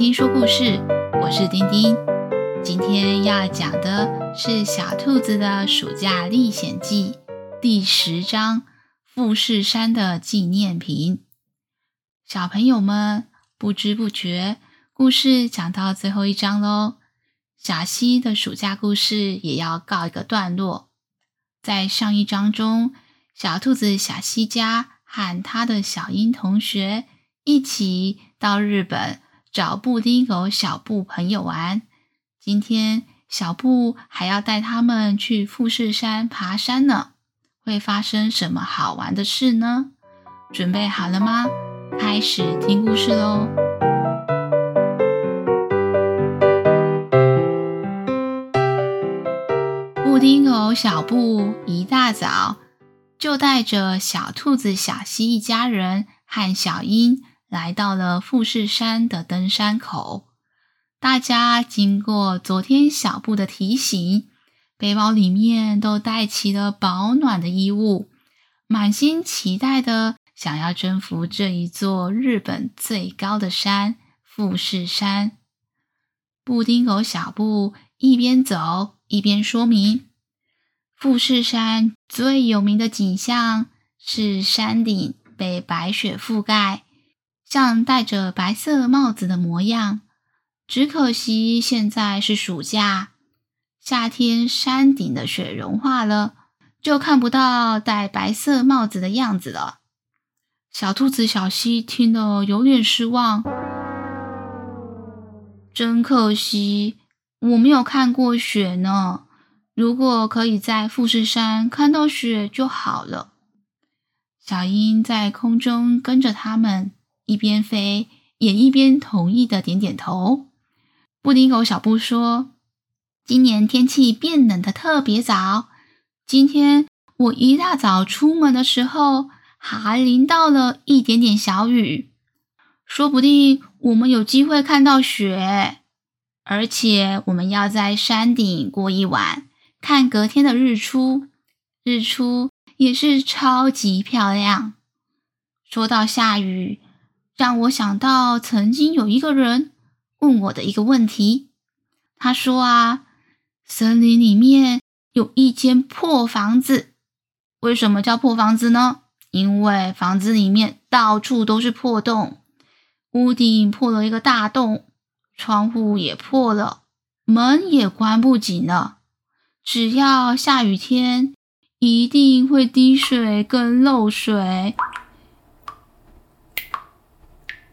丁说故事，我是丁丁。今天要讲的是《小兔子的暑假历险记》第十章《富士山的纪念品》。小朋友们，不知不觉，故事讲到最后一章喽。小希的暑假故事也要告一个段落。在上一章中，小兔子小希家和他的小英同学一起到日本找布丁狗小布朋友玩。今天小布还要带他们去富士山爬山呢，会发生什么好玩的事呢？准备好了吗？开始听故事喽！布丁狗小布一大早就带着小兔子小西一家人和小鹰来到了富士山的登山口。大家经过昨天小布的提醒，背包里面都带齐了保暖的衣物，满心期待的想要征服这一座日本最高的山——富士山。布丁狗小布一边走一边说明：富士山最有名的景象是山顶被白雪覆盖，像戴着白色帽子的模样。只可惜现在是暑假，夏天山顶的雪融化了，就看不到戴白色帽子的样子了。小兔子小溪听了有点失望，真可惜，我没有看过雪呢。如果可以在富士山看到雪就好了。小鹰在空中跟着他们，一边飞，也一边同意的点点头。布丁狗小布说：“今年天气变冷的特别早。今天我一大早出门的时候，还淋到了一点点小雨。说不定我们有机会看到雪，而且我们要在山顶过一晚，看隔天的日出。日出也是超级漂亮。说到下雨，让我想到曾经有一个人。”问我的一个问题，他说啊，森林里面有一间破房子，为什么叫破房子呢？因为房子里面到处都是破洞，屋顶破了一个大洞，窗户也破了，门也关不紧了。只要下雨天，一定会滴水跟漏水。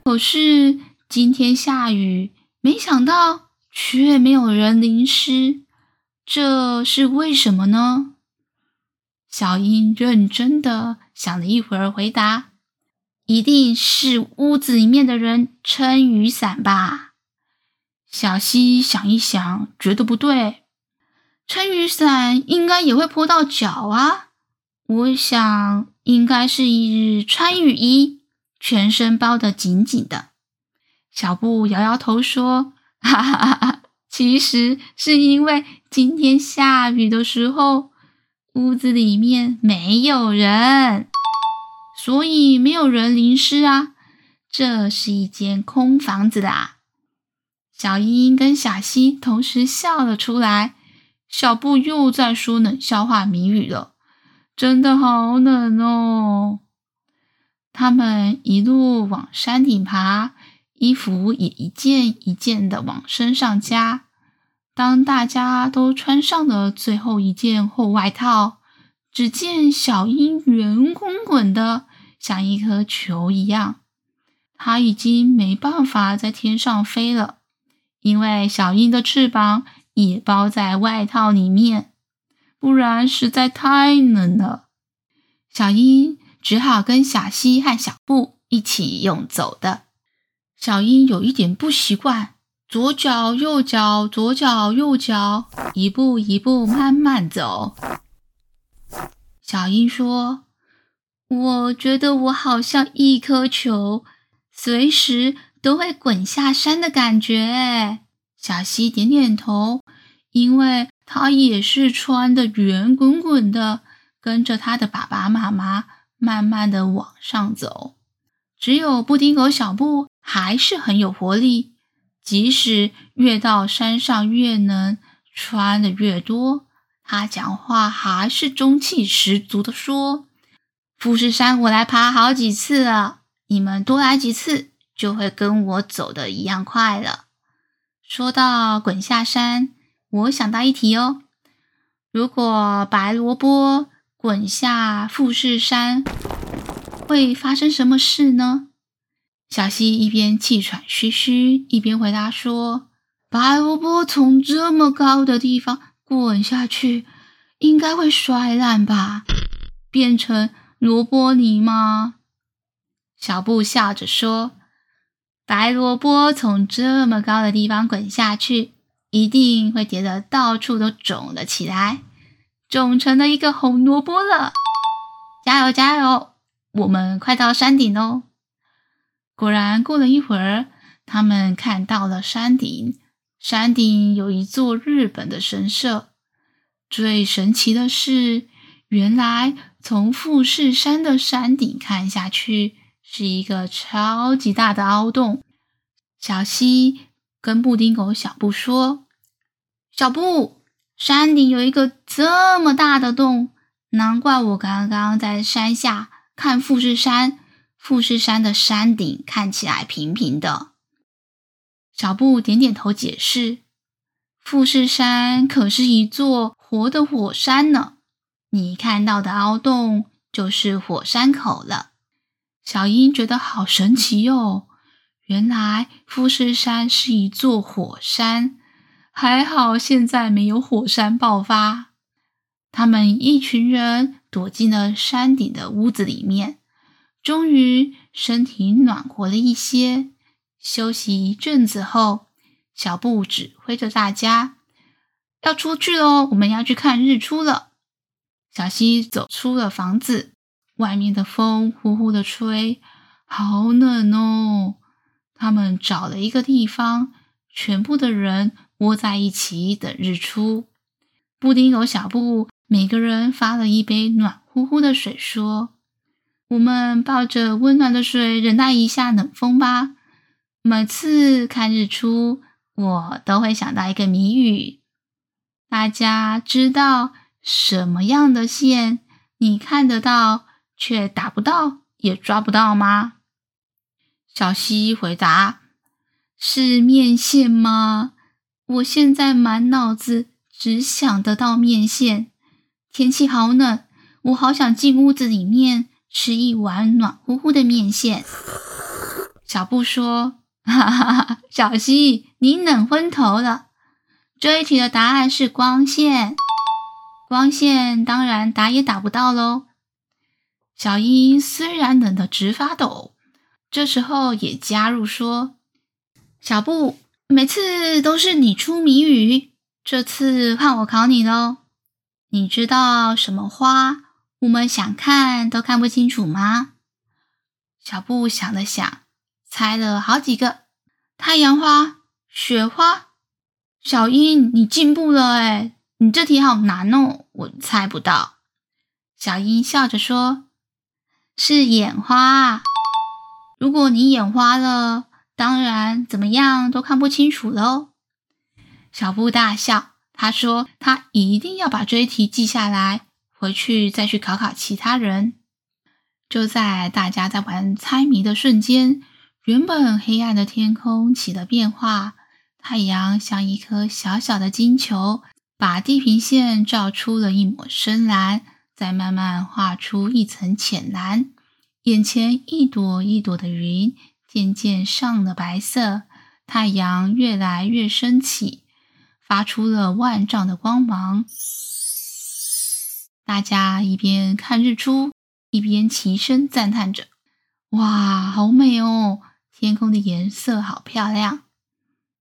可是今天下雨。没想到却没有人淋湿，这是为什么呢？小英认真的想了一会儿，回答：“一定是屋子里面的人撑雨伞吧。”小溪想一想，觉得不对，撑雨伞应该也会泼到脚啊。我想应该是一日穿雨衣，全身包得紧紧的。小布摇摇头说：“哈哈哈哈，其实是因为今天下雨的时候，屋子里面没有人，所以没有人淋湿啊。这是一间空房子啦。”小英英跟小希同时笑了出来。小布又在说冷笑话谜语了，真的好冷哦。他们一路往山顶爬。衣服也一件一件的往身上加。当大家都穿上了最后一件厚外套，只见小鹰圆滚滚的，像一颗球一样。它已经没办法在天上飞了，因为小鹰的翅膀也包在外套里面，不然实在太冷了。小鹰只好跟小西和小布一起用走的。小英有一点不习惯，左脚右脚，左脚右脚，一步一步慢慢走。小英说：“我觉得我好像一颗球，随时都会滚下山的感觉。”小西点点头，因为他也是穿的圆滚滚的，跟着他的爸爸妈妈慢慢的往上走。只有布丁狗小布。还是很有活力，即使越到山上越冷，穿的越多，他讲话还是中气十足的说：“富士山我来爬好几次了，你们多来几次，就会跟我走的一样快了。”说到滚下山，我想到一题哦。如果白萝卜滚下富士山，会发生什么事呢？小溪一边气喘吁吁，一边回答说：“白萝卜从这么高的地方滚下去，应该会摔烂吧？变成萝卜泥吗？”小布笑着说：“白萝卜从这么高的地方滚下去，一定会跌得到处都肿了起来。”种成了一个红萝卜了，加油加油！我们快到山顶喽！果然，过了一会儿，他们看到了山顶。山顶有一座日本的神社。最神奇的是，原来从富士山的山顶看下去，是一个超级大的凹洞。小溪跟布丁狗小布说：“小布。”山顶有一个这么大的洞，难怪我刚刚在山下看富士山，富士山的山顶看起来平平的。小布点点头解释：“富士山可是一座活的火山呢，你看到的凹洞就是火山口了。”小英觉得好神奇哟，原来富士山是一座火山。还好，现在没有火山爆发。他们一群人躲进了山顶的屋子里面，终于身体暖和了一些。休息一阵子后，小布指挥着大家要出去喽，我们要去看日出了。小溪走出了房子，外面的风呼呼的吹，好冷哦。他们找了一个地方，全部的人。窝在一起等日出。布丁狗小布每个人发了一杯暖乎乎的水，说：“我们抱着温暖的水，忍耐一下冷风吧。”每次看日出，我都会想到一个谜语。大家知道什么样的线你看得到，却打不到，也抓不到吗？小溪回答：“是面线吗？”我现在满脑子只想得到面线。天气好冷，我好想进屋子里面吃一碗暖乎乎的面线。小布说：“哈哈，小溪，你冷昏头了。这一题的答案是光线。光线当然打也打不到喽。”小英虽然冷得直发抖，这时候也加入说：“小布。”每次都是你出谜语，这次换我考你喽。你知道什么花我们想看都看不清楚吗？小布想了想，猜了好几个：太阳花、雪花。小英，你进步了诶，你这题好难哦，我猜不到。小英笑着说：“是眼花。如果你眼花了。”当然，怎么样都看不清楚喽。小布大笑，他说：“他一定要把这一题记下来，回去再去考考其他人。”就在大家在玩猜谜的瞬间，原本黑暗的天空起了变化，太阳像一颗小小的金球，把地平线照出了一抹深蓝，再慢慢画出一层浅蓝，眼前一朵一朵的云。渐渐上了白色，太阳越来越升起，发出了万丈的光芒。大家一边看日出，一边齐声赞叹着：“哇，好美哦！天空的颜色好漂亮！”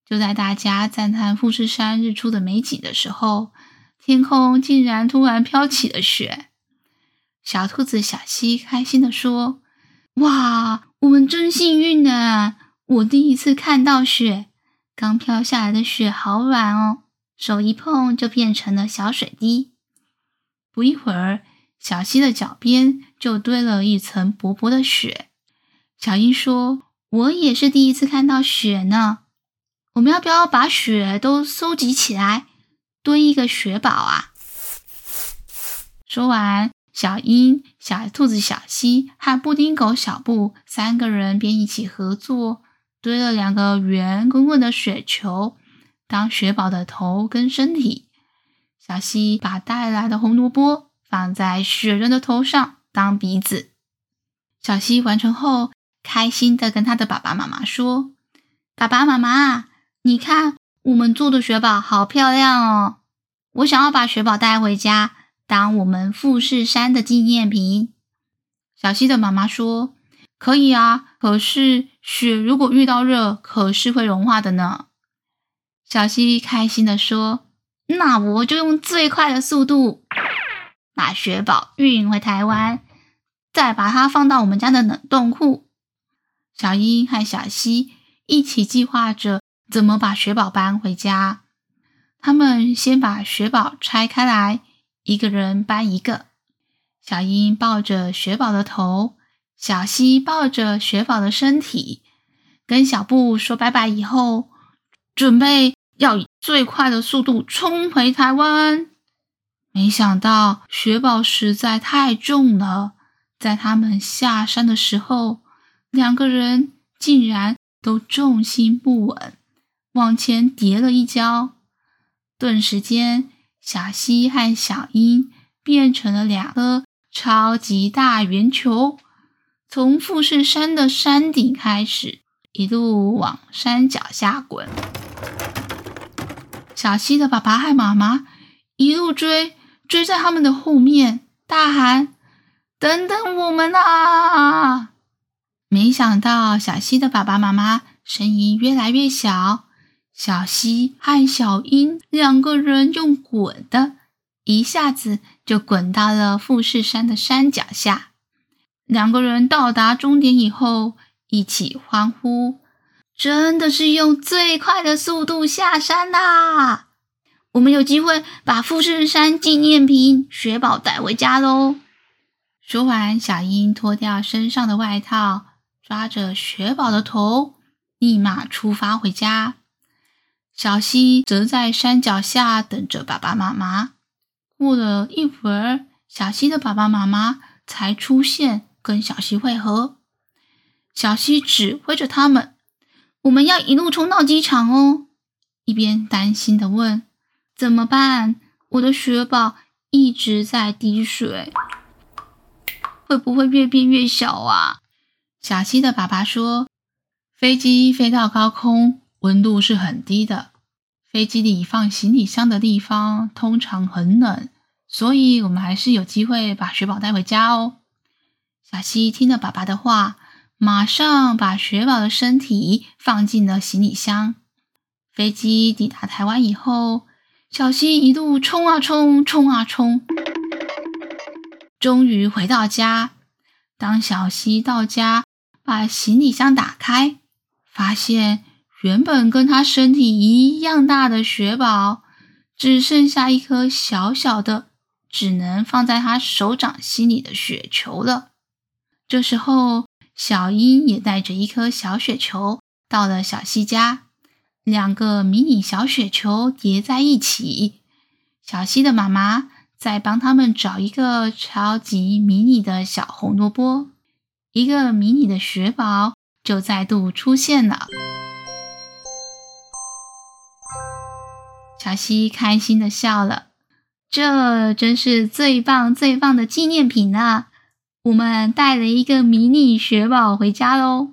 就在大家赞叹富士山日出的美景的时候，天空竟然突然飘起了雪。小兔子小溪开心地说：“哇！”我们真幸运呢！我第一次看到雪，刚飘下来的雪好软哦，手一碰就变成了小水滴。不一会儿，小溪的脚边就堆了一层薄薄的雪。小英说：“我也是第一次看到雪呢。”我们要不要把雪都收集起来，堆一个雪堡啊？说完，小英、小兔子小西和布丁狗小布三个人便一起合作，堆了两个圆滚滚的雪球，当雪宝的头跟身体。小西把带来的红萝卜放在雪人的头上当鼻子。小西完成后，开心地跟他的爸爸妈妈说：“爸爸妈妈，你看我们做的雪宝好漂亮哦！我想要把雪宝带回家。”当我们富士山的纪念品，小西的妈妈说：“可以啊，可是雪如果遇到热，可是会融化的呢。”小西开心的说：“那我就用最快的速度把雪宝运回台湾，再把它放到我们家的冷冻库。”小英和小西一起计划着怎么把雪宝搬回家。他们先把雪宝拆开来。一个人搬一个，小英抱着雪宝的头，小西抱着雪宝的身体，跟小布说拜拜以后，准备要以最快的速度冲回台湾。没想到雪宝实在太重了，在他们下山的时候，两个人竟然都重心不稳，往前跌了一跤，顿时间。小西和小英变成了两颗超级大圆球，从富士山的山顶开始，一路往山脚下滚。小西的爸爸和妈妈一路追，追在他们的后面，大喊：“等等我们啊！”没想到，小西的爸爸妈妈声音越来越小。小西和小英两个人用滚的，一下子就滚到了富士山的山脚下。两个人到达终点以后，一起欢呼：“真的是用最快的速度下山啦！我们有机会把富士山纪念品雪宝带回家喽！”说完，小英脱掉身上的外套，抓着雪宝的头，立马出发回家。小溪则在山脚下等着爸爸妈妈。过了一会儿，小溪的爸爸妈妈才出现，跟小溪会合。小溪指挥着他们：“我们要一路冲到机场哦！”一边担心地问：“怎么办？我的雪宝一直在滴水，会不会越变越小啊？”小溪的爸爸说：“飞机飞到高空。”温度是很低的，飞机里放行李箱的地方通常很冷，所以我们还是有机会把雪宝带回家哦。小西听了爸爸的话，马上把雪宝的身体放进了行李箱。飞机抵达台湾以后，小西一路冲啊冲，冲啊冲，终于回到家。当小西到家，把行李箱打开，发现。原本跟他身体一样大的雪宝，只剩下一颗小小的，只能放在他手掌心里的雪球了。这时候，小英也带着一颗小雪球到了小西家，两个迷你小雪球叠在一起。小西的妈妈在帮他们找一个超级迷你的小红萝卜，一个迷你的雪宝就再度出现了。小西开心的笑了，这真是最棒最棒的纪念品啊！我们带了一个迷你雪宝回家喽。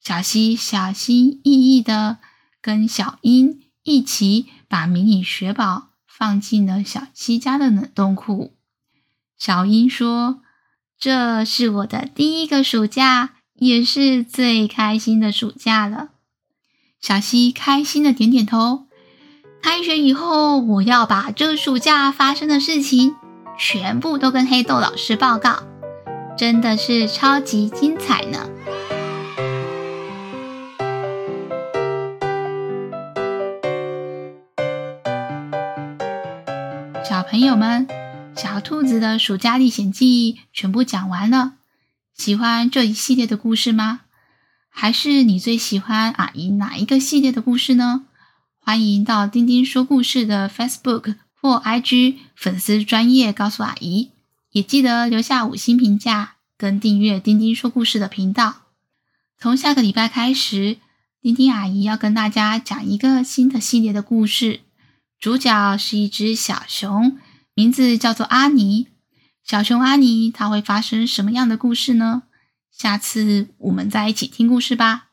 小西小心翼翼的跟小英一起把迷你雪宝放进了小西家的冷冻库。小英说：“这是我的第一个暑假，也是最开心的暑假了。”小西开心的点点头。开学以后，我要把这暑假发生的事情全部都跟黑豆老师报告，真的是超级精彩呢！小朋友们，小兔子的暑假历险记全部讲完了。喜欢这一系列的故事吗？还是你最喜欢阿姨哪一个系列的故事呢？欢迎到丁丁说故事的 Facebook 或 IG 粉丝专业告诉阿姨，也记得留下五星评价跟订阅丁丁说故事的频道。从下个礼拜开始，丁丁阿姨要跟大家讲一个新的系列的故事，主角是一只小熊，名字叫做阿尼。小熊阿尼，它会发生什么样的故事呢？下次我们再一起听故事吧。